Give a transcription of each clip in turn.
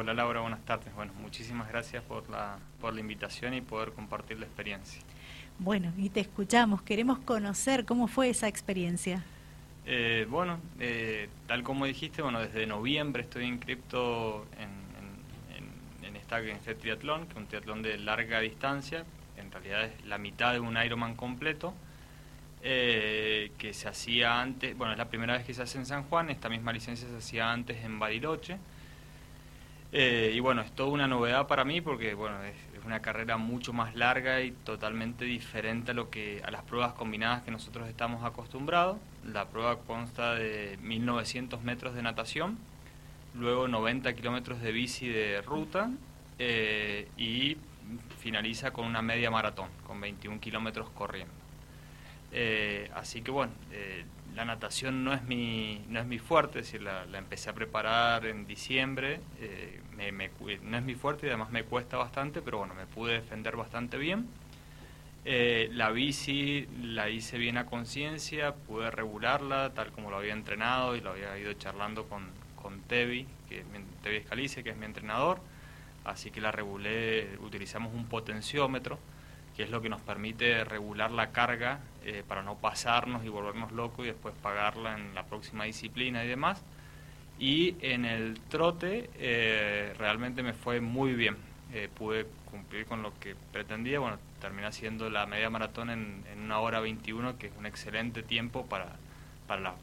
Hola Laura, buenas tardes. Bueno, muchísimas gracias por la, por la invitación y poder compartir la experiencia. Bueno, y te escuchamos, queremos conocer cómo fue esa experiencia. Eh, bueno, eh, tal como dijiste, bueno, desde noviembre estoy inscripto en, en, en, esta, en este triatlón, que es un triatlón de larga distancia, en realidad es la mitad de un Ironman completo, eh, que se hacía antes, bueno, es la primera vez que se hace en San Juan, esta misma licencia se hacía antes en Bariloche. Eh, y bueno, es toda una novedad para mí porque bueno, es, una carrera mucho más larga y totalmente diferente a lo que a las pruebas combinadas que nosotros estamos acostumbrados. La prueba consta de 1900 metros de natación, luego 90 kilómetros de bici de ruta eh, y finaliza con una media maratón, con 21 kilómetros corriendo. Eh, así que bueno, eh, la natación no es mi, no es mi fuerte, es decir, la, empecé a preparar en diciembre, eh, no es mi fuerte y además me cuesta bastante, pero bueno, me pude defender bastante bien. la bici la hice bien a conciencia, pude regularla tal como lo había entrenado y lo había ido charlando con, con Tevi, que, Tevi Escalice, que es mi entrenador así que la regulé, utilizamos un potenciómetro, que es lo que nos permite regular la carga eh, para no pasarnos y volvernos locos y después pagarla en la próxima disciplina y demás. Y en el trote eh, realmente me fue muy bien, eh, pude cumplir con lo que pretendía, bueno, terminé haciendo la media maratón en, una hora 21, que es un excelente tiempo para, para la,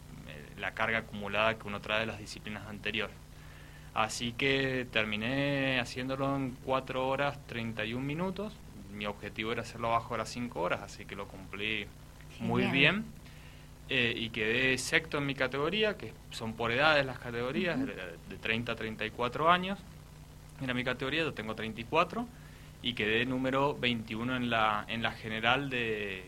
la carga acumulada que uno trae de las disciplinas anteriores. Así que terminé haciéndolo en 4 horas 31 minutos. Mi objetivo era hacerlo abajo de las 5 horas, así que lo cumplí muy bien. Eh, y quedé sexto en mi categoría, que son por edades las categorías, de, 30 a 34 años. Era mi categoría, yo tengo 34. Y quedé número 21 en la, en la general de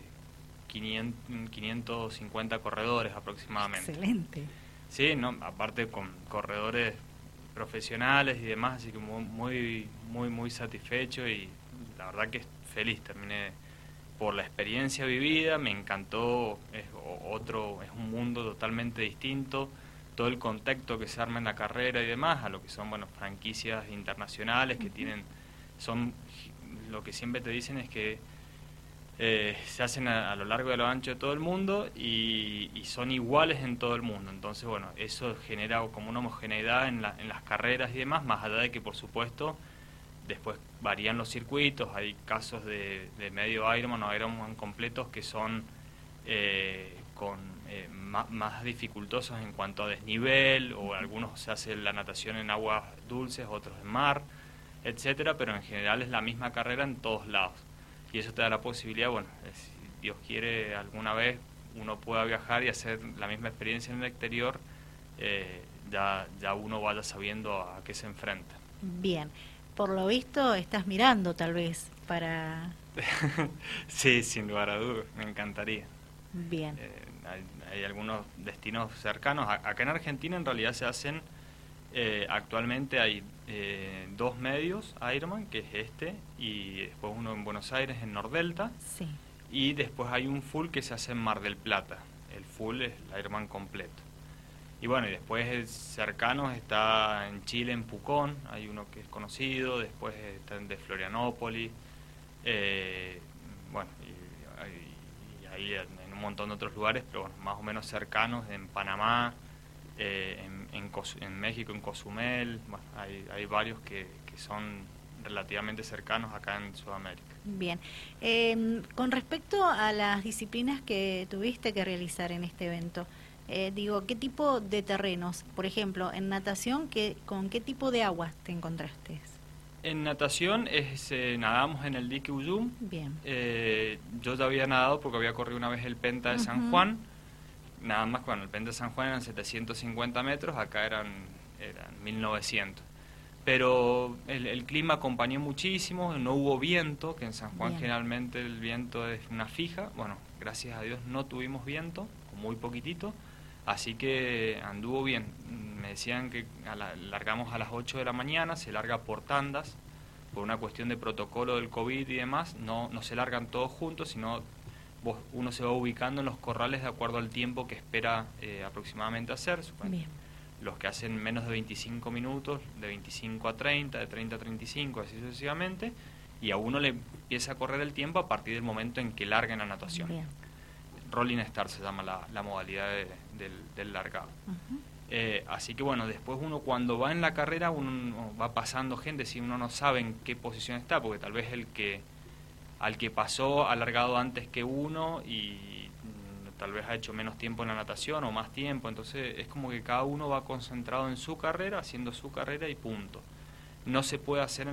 500, 550 corredores aproximadamente. Excelente. Sí, no, aparte con corredores profesionales y demás, así que muy, muy, muy satisfecho y la verdad que feliz, terminé por la experiencia vivida, me encantó, es otro, es un mundo totalmente distinto, todo el contexto que se arma en la carrera y demás, a lo que son, bueno, franquicias internacionales que tienen, son, lo que siempre te dicen es que eh, se hacen a, lo largo de lo ancho de todo el mundo y, son iguales en todo el mundo. Entonces, bueno, eso genera como una homogeneidad en, en las carreras y demás, más allá de que, por supuesto, después varían los circuitos, hay casos de, medio Ironman o Ironman completos que son eh, con eh, más, más, dificultosos en cuanto a desnivel, o algunos se hace la natación en aguas dulces, otros en mar, etcétera, pero en general es la misma carrera en todos lados. Y eso te da la posibilidad, bueno, si Dios quiere alguna vez uno pueda viajar y hacer la misma experiencia en el exterior, eh, ya, ya uno vaya sabiendo a qué se enfrenta. Bien, por lo visto estás mirando tal vez para... sí, sin lugar a dudas, me encantaría. Bien. Eh, hay, algunos destinos cercanos. Acá en Argentina en realidad se hacen, eh, actualmente hay eh, dos medios Ironman, que es este, y después uno en Buenos Aires, en Nordelta. Sí. Y después hay un full que se hace en Mar del Plata. El full es el Ironman completo. Y bueno, y después cercanos está en Chile, en Pucón, hay uno que es conocido, después está en de Florianópolis, eh, bueno, y, ahí en un montón de otros lugares, pero más o menos cercanos, en Panamá, eh, en, México, en Cozumel, hay, hay varios que, que, son relativamente cercanos acá en Sudamérica. Bien. Em, con respecto a las disciplinas que tuviste que realizar en este evento, eh, digo, ¿qué tipo de terrenos? Por ejemplo, en natación, ¿qué, ¿con qué tipo de aguas te encontraste? En natación es, eh, nadamos en el dique Uyum. Bien. yo ya había nadado porque había corrido una vez el Penta de San Juan nada más cuando el Pente San Juan eran 750 metros, acá eran, eran 1900. Pero el, clima acompañó muchísimo, no hubo viento, que en San Juan generalmente el viento es una fija. Bueno, gracias a Dios no tuvimos viento, muy poquitito, así que anduvo bien. Me decían que largamos a las 8 de la mañana, se larga por tandas, por una cuestión de protocolo del COVID y demás, no, no se largan todos juntos, sino uno se va ubicando en los corrales de acuerdo al tiempo que espera eh, aproximadamente hacer. los que hacen menos de 25 minutos, de 25 a 30, de 30 a 35, así sucesivamente, y a uno le empieza a correr el tiempo a partir del momento en que larguen la natación. Rolling Star se llama la, modalidad del, largado. Eh, así que bueno, después uno cuando va en la carrera, uno va pasando gente, si uno no sabe en qué posición está, porque tal vez el que al que pasó ha largado antes que uno y mm, tal vez ha hecho menos tiempo en la natación o más tiempo, entonces es como que cada uno va concentrado en su carrera, haciendo su carrera y punto. No se puede hacer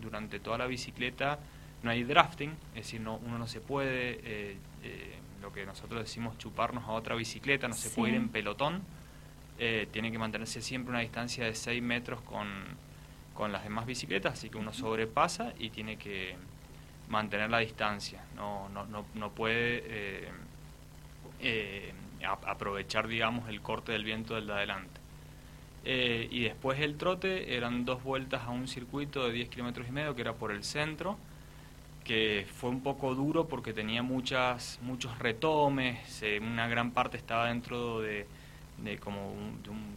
durante toda la bicicleta, no hay drafting, es decir, no, uno no se puede, eh, eh, lo que nosotros decimos, chuparnos a otra bicicleta, no se puede ir en pelotón eh, tiene que mantenerse siempre una distancia de 6 metros con, con las demás bicicletas, así que uno sobrepasa y tiene que mantener la distancia, no, no, no, no puede eh, eh, aprovechar, digamos, el corte del viento del de adelante. y después el trote eran dos vueltas a un circuito de 10 kilómetros y medio que era por el centro, que fue un poco duro porque tenía muchas, muchos retomes, una gran parte estaba dentro de, de como,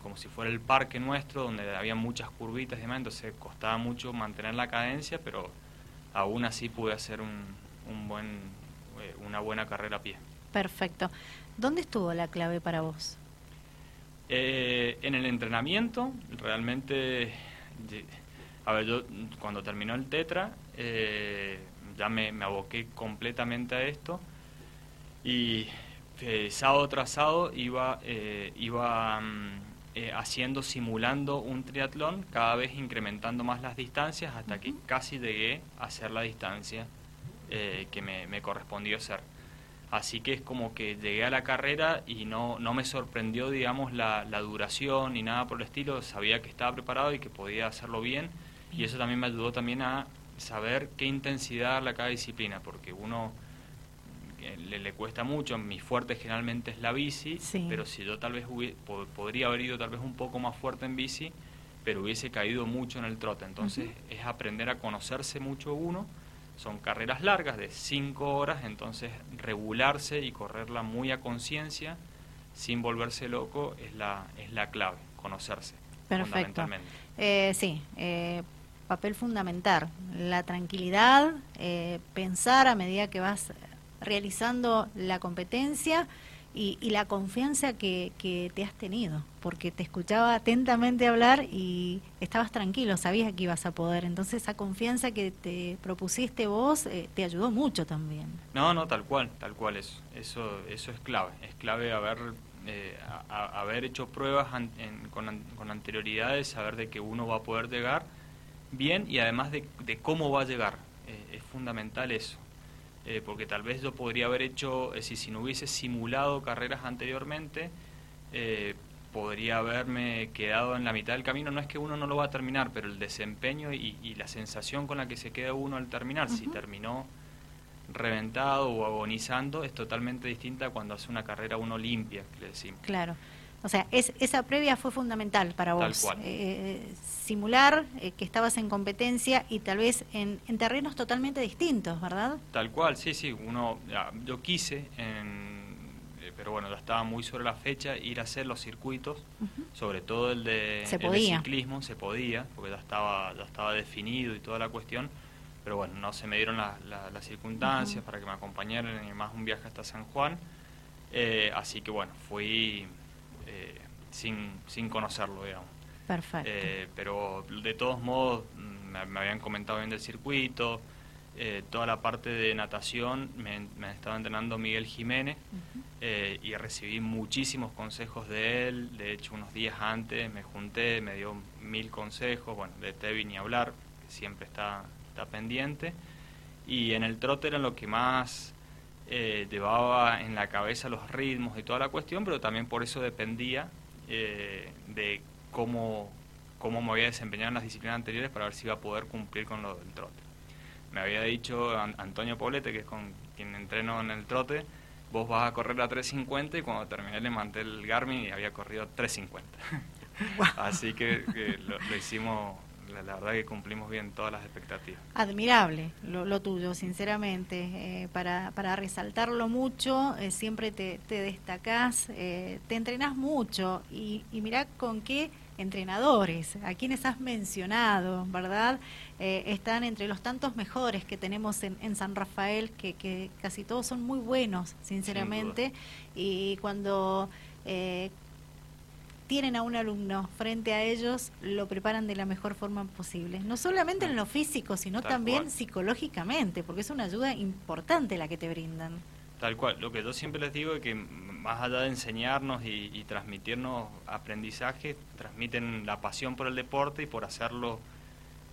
como si fuera el parque nuestro, donde había muchas curvitas y demás, entonces costaba mucho mantener la cadencia, pero aún así pude hacer un, un buen, eh, una buena carrera a pie. Perfecto. ¿Dónde estuvo la clave para vos? Eh, en el entrenamiento, realmente, a ver, yo cuando terminó el Tetra, eh, ya me, me aboqué completamente a esto y eh, sábado tras sábado iba, eh, iba mm, eh, haciendo, simulando un triatlón, cada vez incrementando más las distancias hasta que casi llegué a hacer la distancia que me, correspondió hacer. Así que es como que llegué a la carrera y no, no me sorprendió, digamos, la, la duración ni nada por el estilo. Sabía que estaba preparado y que podía hacerlo bien. Y eso también me ayudó también a saber qué intensidad darle a cada disciplina, porque uno le, le, cuesta mucho, mi fuerte generalmente es la bici, pero si yo tal vez podría haber ido tal vez un poco más fuerte en bici, pero hubiese caído mucho en el trote. Entonces es aprender a conocerse mucho uno. Son carreras largas de 5 horas, entonces regularse y correrla muy a conciencia, sin volverse loco, es la, es la clave, conocerse. Perfecto. Eh, sí, eh, papel fundamental, la tranquilidad, eh, pensar a medida que vas realizando la competencia y, la confianza que, te has tenido, porque te escuchaba atentamente hablar y estabas tranquilo, sabías que ibas a poder, entonces esa confianza que te propusiste vos eh, te ayudó mucho también. No, no, tal cual, tal cual, eso, eso, eso es clave, es clave haber, eh, haber hecho pruebas con, con anterioridades, saber de que uno va a poder llegar bien y además de, de cómo va a llegar, eh, es fundamental eso. Eh, porque tal vez yo podría haber hecho, es si no hubiese simulado carreras anteriormente, eh, podría haberme quedado en la mitad del camino. No es que uno no lo va a terminar, pero el desempeño y, la sensación con la que se queda uno al terminar, si terminó reventado o agonizando, es totalmente distinta cuando hace una carrera uno limpia, que le decimos. Claro. O sea, es, esa previa fue fundamental para vos. Eh, simular eh, que estabas en competencia y tal vez en, terrenos totalmente distintos, ¿verdad? Tal cual, sí, sí. Uno, yo quise, eh, pero bueno, ya estaba muy sobre la fecha, ir a hacer los circuitos, sobre todo el de, ciclismo, se podía, porque ya estaba, ya estaba definido y toda la cuestión. Pero bueno, no se me dieron las circunstancias para que me acompañaran y más un viaje hasta San Juan. así que bueno, fui eh, sin, sin conocerlo, digamos. Perfecto. Eh, pero de todos modos, mm, me, habían comentado bien del circuito, eh, toda la parte de natación me, me estaba entrenando Miguel Jiménez y recibí muchísimos consejos de él. De hecho, unos días antes me junté, me dio mil consejos. Bueno, de Tevi ni hablar, que siempre está, está pendiente. Y en el trote era lo que más eh, llevaba en la cabeza los ritmos y toda la cuestión, pero también por eso dependía eh, de cómo, cómo me había desempeñado en las disciplinas anteriores para ver si iba a poder cumplir con lo del trote. Me había dicho Antonio Poblete, que es con quien entreno en el trote, vos vas a correr a 3.50 y cuando terminé le mandé el Garmin y había corrido 3.50. Así que, lo, hicimos la, verdad que cumplimos bien todas las expectativas. Admirable lo, tuyo, sinceramente. Eh, para, para resaltarlo mucho, eh, siempre te, te destacás, eh, te entrenás mucho y, y mirá con qué entrenadores, a quienes has mencionado, ¿verdad? están entre los tantos mejores que tenemos en, en San Rafael, que, que, casi todos son muy buenos, sinceramente, y cuando tienen a un alumno frente a ellos, lo preparan de la mejor forma posible. No solamente en lo físico, sino también psicológicamente, porque es una ayuda importante la que te brindan. Tal cual. Lo que yo siempre les digo es que más allá de enseñarnos y, transmitirnos aprendizaje, transmiten la pasión por el deporte y por hacerlo,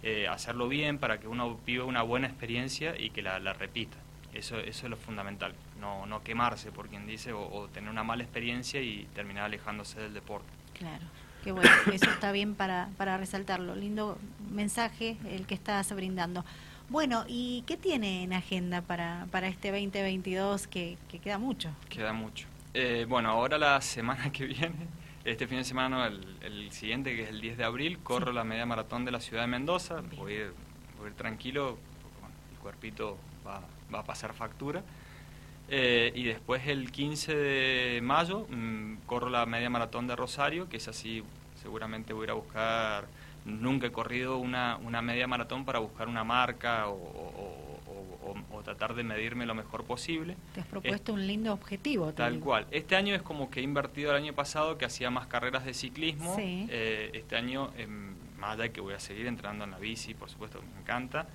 eh, hacerlo bien para que uno viva una buena experiencia y que la, repita. Eso, eso es lo fundamental. No, no quemarse por quien dice o tener una mala experiencia y terminar alejándose del deporte. Claro, qué bueno, eso está bien para, para resaltarlo. Lindo mensaje el que estás brindando. Bueno, ¿y qué tiene en agenda para, para este 2022 que, que queda mucho? Queda mucho. Eh, bueno, ahora la semana que viene, este fin de semana, el, siguiente, que es el 10 de abril, corro la media maratón de la ciudad de Mendoza. Voy a, ir, voy a ir tranquilo, el cuerpito va, va a pasar factura. Eh, y después el 15 de mayo mm, corro la media maratón de Rosario, que es así, seguramente voy a ir a buscar, nunca he corrido una, una media maratón para buscar una marca o, tratar de medirme lo mejor posible. Te has propuesto un lindo objetivo. Tal cual. Este año es como que he invertido el año pasado que hacía más carreras de ciclismo. Eh, este año, em, más allá que voy a seguir entrenando en la bici, por supuesto, me encanta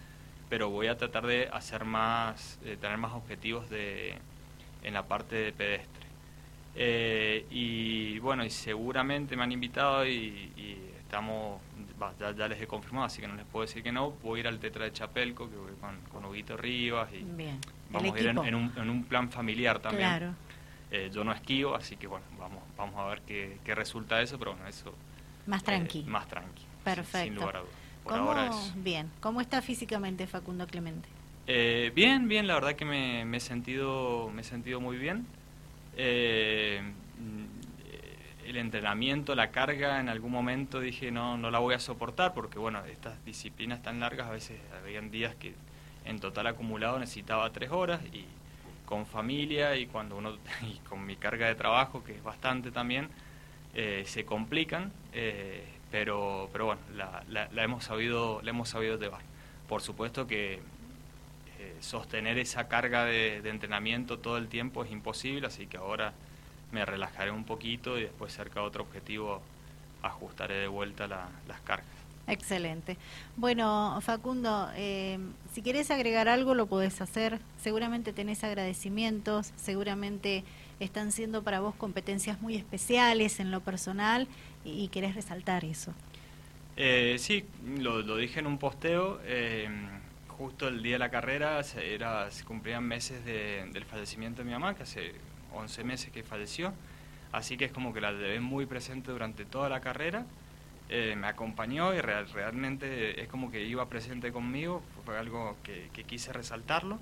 pero voy a tratar de hacer más, tener más objetivos de, en la parte de pedestre. Eh, y bueno, y seguramente me han invitado y, estamos, ya, les he confirmado, así que no les puedo decir que no. Voy a ir al Tetra de Chapelco, que voy con, con Huguito Rivas y vamos a ir en, un, en, un, plan familiar también. Claro. Eh, yo no esquivo, así que bueno, vamos, vamos a ver qué, qué resulta eso, pero bueno, eso... Más tranqui. más tranqui. Perfecto. Sin, lugar a dudas. ¿Cómo, Bien, ¿cómo está físicamente Facundo Clemente? Eh, bien, bien, la verdad que me, he, sentido, me he sentido muy bien. Eh, el entrenamiento, la carga, en algún momento dije no, no la voy a soportar porque bueno, estas disciplinas tan largas a veces habían días que en total acumulado necesitaba tres horas y con familia y cuando uno y con mi carga de trabajo que es bastante también eh, se complican pero, pero bueno, la, la, hemos sabido, la hemos sabido llevar. Por supuesto que eh, sostener esa carga de, entrenamiento todo el tiempo es imposible, así que ahora me relajaré un poquito y después cerca de otro objetivo ajustaré de vuelta las cargas. Excelente. Bueno, Facundo, eh, si quieres agregar algo lo podés hacer. Seguramente tenés agradecimientos, seguramente están siendo para vos competencias muy especiales en lo personal y, querés resaltar eso. Eh, sí, lo, dije en un posteo. Eh, justo el día de la carrera se, era, se cumplían meses del fallecimiento de mi mamá, que hace 11 meses que falleció. Así que es como que la llevé muy presente durante toda la carrera. Eh, me acompañó y realmente es como que iba presente conmigo, fue algo que, quise resaltarlo.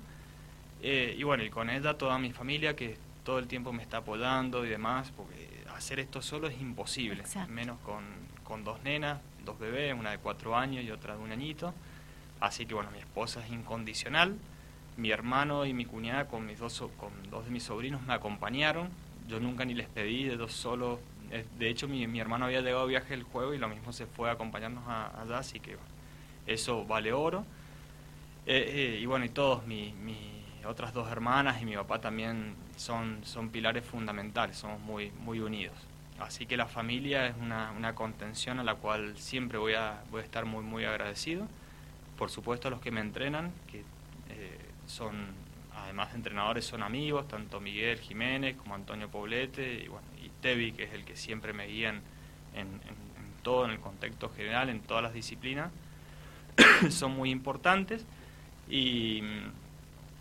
y bueno, y con ella toda mi familia que todo el tiempo me está apoyando y demás, porque hacer esto solo es imposible, menos con, con, dos nenas, dos bebés, una de cuatro años y otra de un añito. Así que bueno, mi esposa es incondicional, mi hermano y mi cuñada con, mis dos, con dos de mis sobrinos me acompañaron, yo nunca ni les pedí de dos solos, de hecho mi, mi hermano había llegado a viaje el jueves y lo mismo se fue a acompañarnos allá, así que eso vale oro. Eh, eh, y bueno, y todos, mis otras dos hermanas y mi papá también son, son pilares fundamentales, somos muy, muy unidos. Así que la familia es una, una contención a la cual siempre voy a, voy a estar muy, muy agradecido. Por supuesto a los que me entrenan, que eh, son, además de entrenadores, son amigos, tanto Miguel Jiménez como Antonio Poblete y, bueno, y Tevi, que es el que siempre me guían en, en, todo, en el contexto general, en todas las disciplinas, son muy importantes. Y,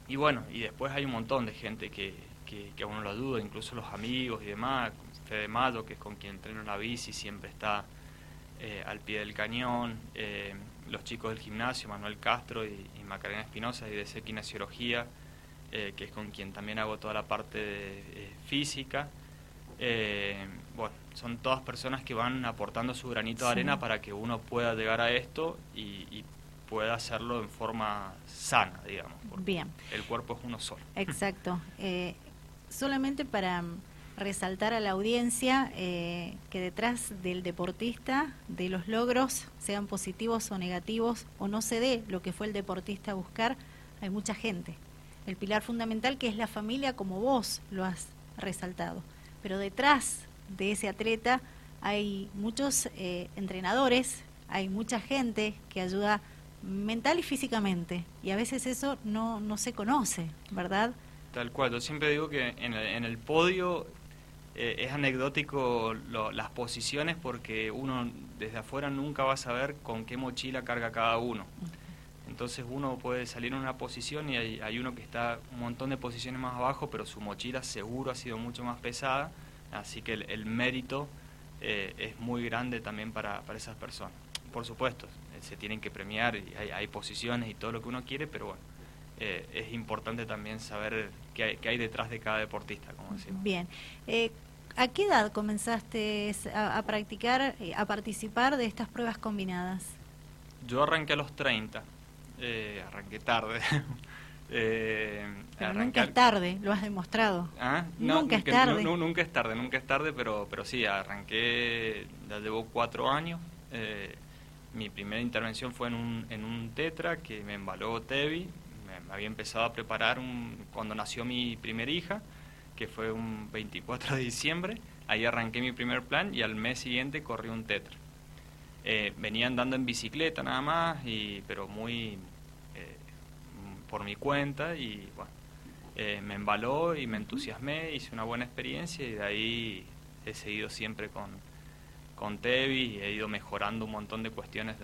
y bueno, y después hay un montón de gente que, que, que a uno lo duda, incluso los amigos y demás, Fede Mayo, que es con quien entreno la bici, siempre está eh, al pie del cañón, eh, los chicos del gimnasio, Manuel Castro y, Macarena Espinosa y de Sequinesiología, eh, que es con quien también hago toda la parte física. Eh, bueno, son todas personas que van aportando su granito de arena para que uno pueda llegar a esto y, pueda hacerlo en forma sana, digamos. Bien. El cuerpo es uno solo. Exacto. Eh, solamente para resaltar a la audiencia eh, que detrás del deportista, de los logros, sean positivos o negativos, o no se dé lo que fue el deportista a buscar, hay mucha gente. El pilar fundamental que es la familia como vos lo has resaltado. Pero detrás de ese atleta hay muchos eh, entrenadores, hay mucha gente que ayuda mental y físicamente. Y a veces eso no, no se conoce, ¿verdad? Tal cual, yo siempre digo que en el podio eh, es anecdótico las posiciones porque uno desde afuera nunca va a saber con qué mochila carga cada uno. Entonces uno puede salir en una posición y hay, uno que está un montón de posiciones más abajo, pero su mochila seguro ha sido mucho más pesada, así que el, mérito eh, es muy grande también para, esas personas. Por supuesto, eh, se tienen que premiar y hay, posiciones y todo lo que uno quiere, pero bueno, es importante también saber qué hay, qué hay, detrás de cada deportista, como decimos. Bien. ¿A qué edad comenzaste a, practicar, eh, a participar de estas pruebas combinadas? Yo arranqué a los 30, eh, arranqué tarde. eh, nunca es tarde, lo has demostrado. ¿Ah? nunca es tarde. nunca es tarde, nunca es tarde, pero, pero sí, arranqué, ya llevo cuatro años. Eh, mi primera intervención fue en un, en un tetra que me embaló Tevi. Había empezado a preparar un, cuando nació mi primera hija que fue un 24 de diciembre. Ahí arranqué mi primer plan y al mes siguiente corrí un tetra. Eh, venía andando en bicicleta nada más, y, pero muy eh, por mi cuenta y bueno, eh, me embaló y me entusiasmé, hice una buena experiencia y de ahí he seguido siempre con, con Tevi he ido mejorando un montón de cuestiones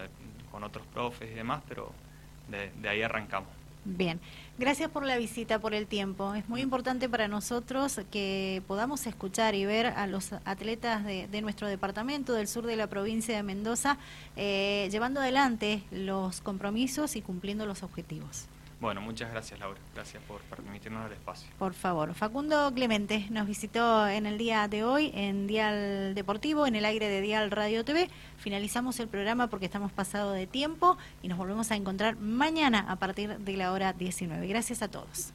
con otros profes y demás, pero de ahí arrancamos. Bien, gracias por la visita, por el tiempo. Es muy importante para nosotros que podamos escuchar y ver a los atletas de, nuestro departamento, del sur de la provincia de Mendoza, eh, llevando adelante los compromisos y cumpliendo los objetivos. Bueno, muchas gracias Laura, gracias por permitirnos el espacio. Por favor, Facundo Clemente nos visitó en el día de hoy en Dial Deportivo, en el aire de Dial Radio TV. Finalizamos el programa porque estamos pasado de tiempo y nos volvemos a encontrar mañana a partir de la hora 19. Gracias a todos.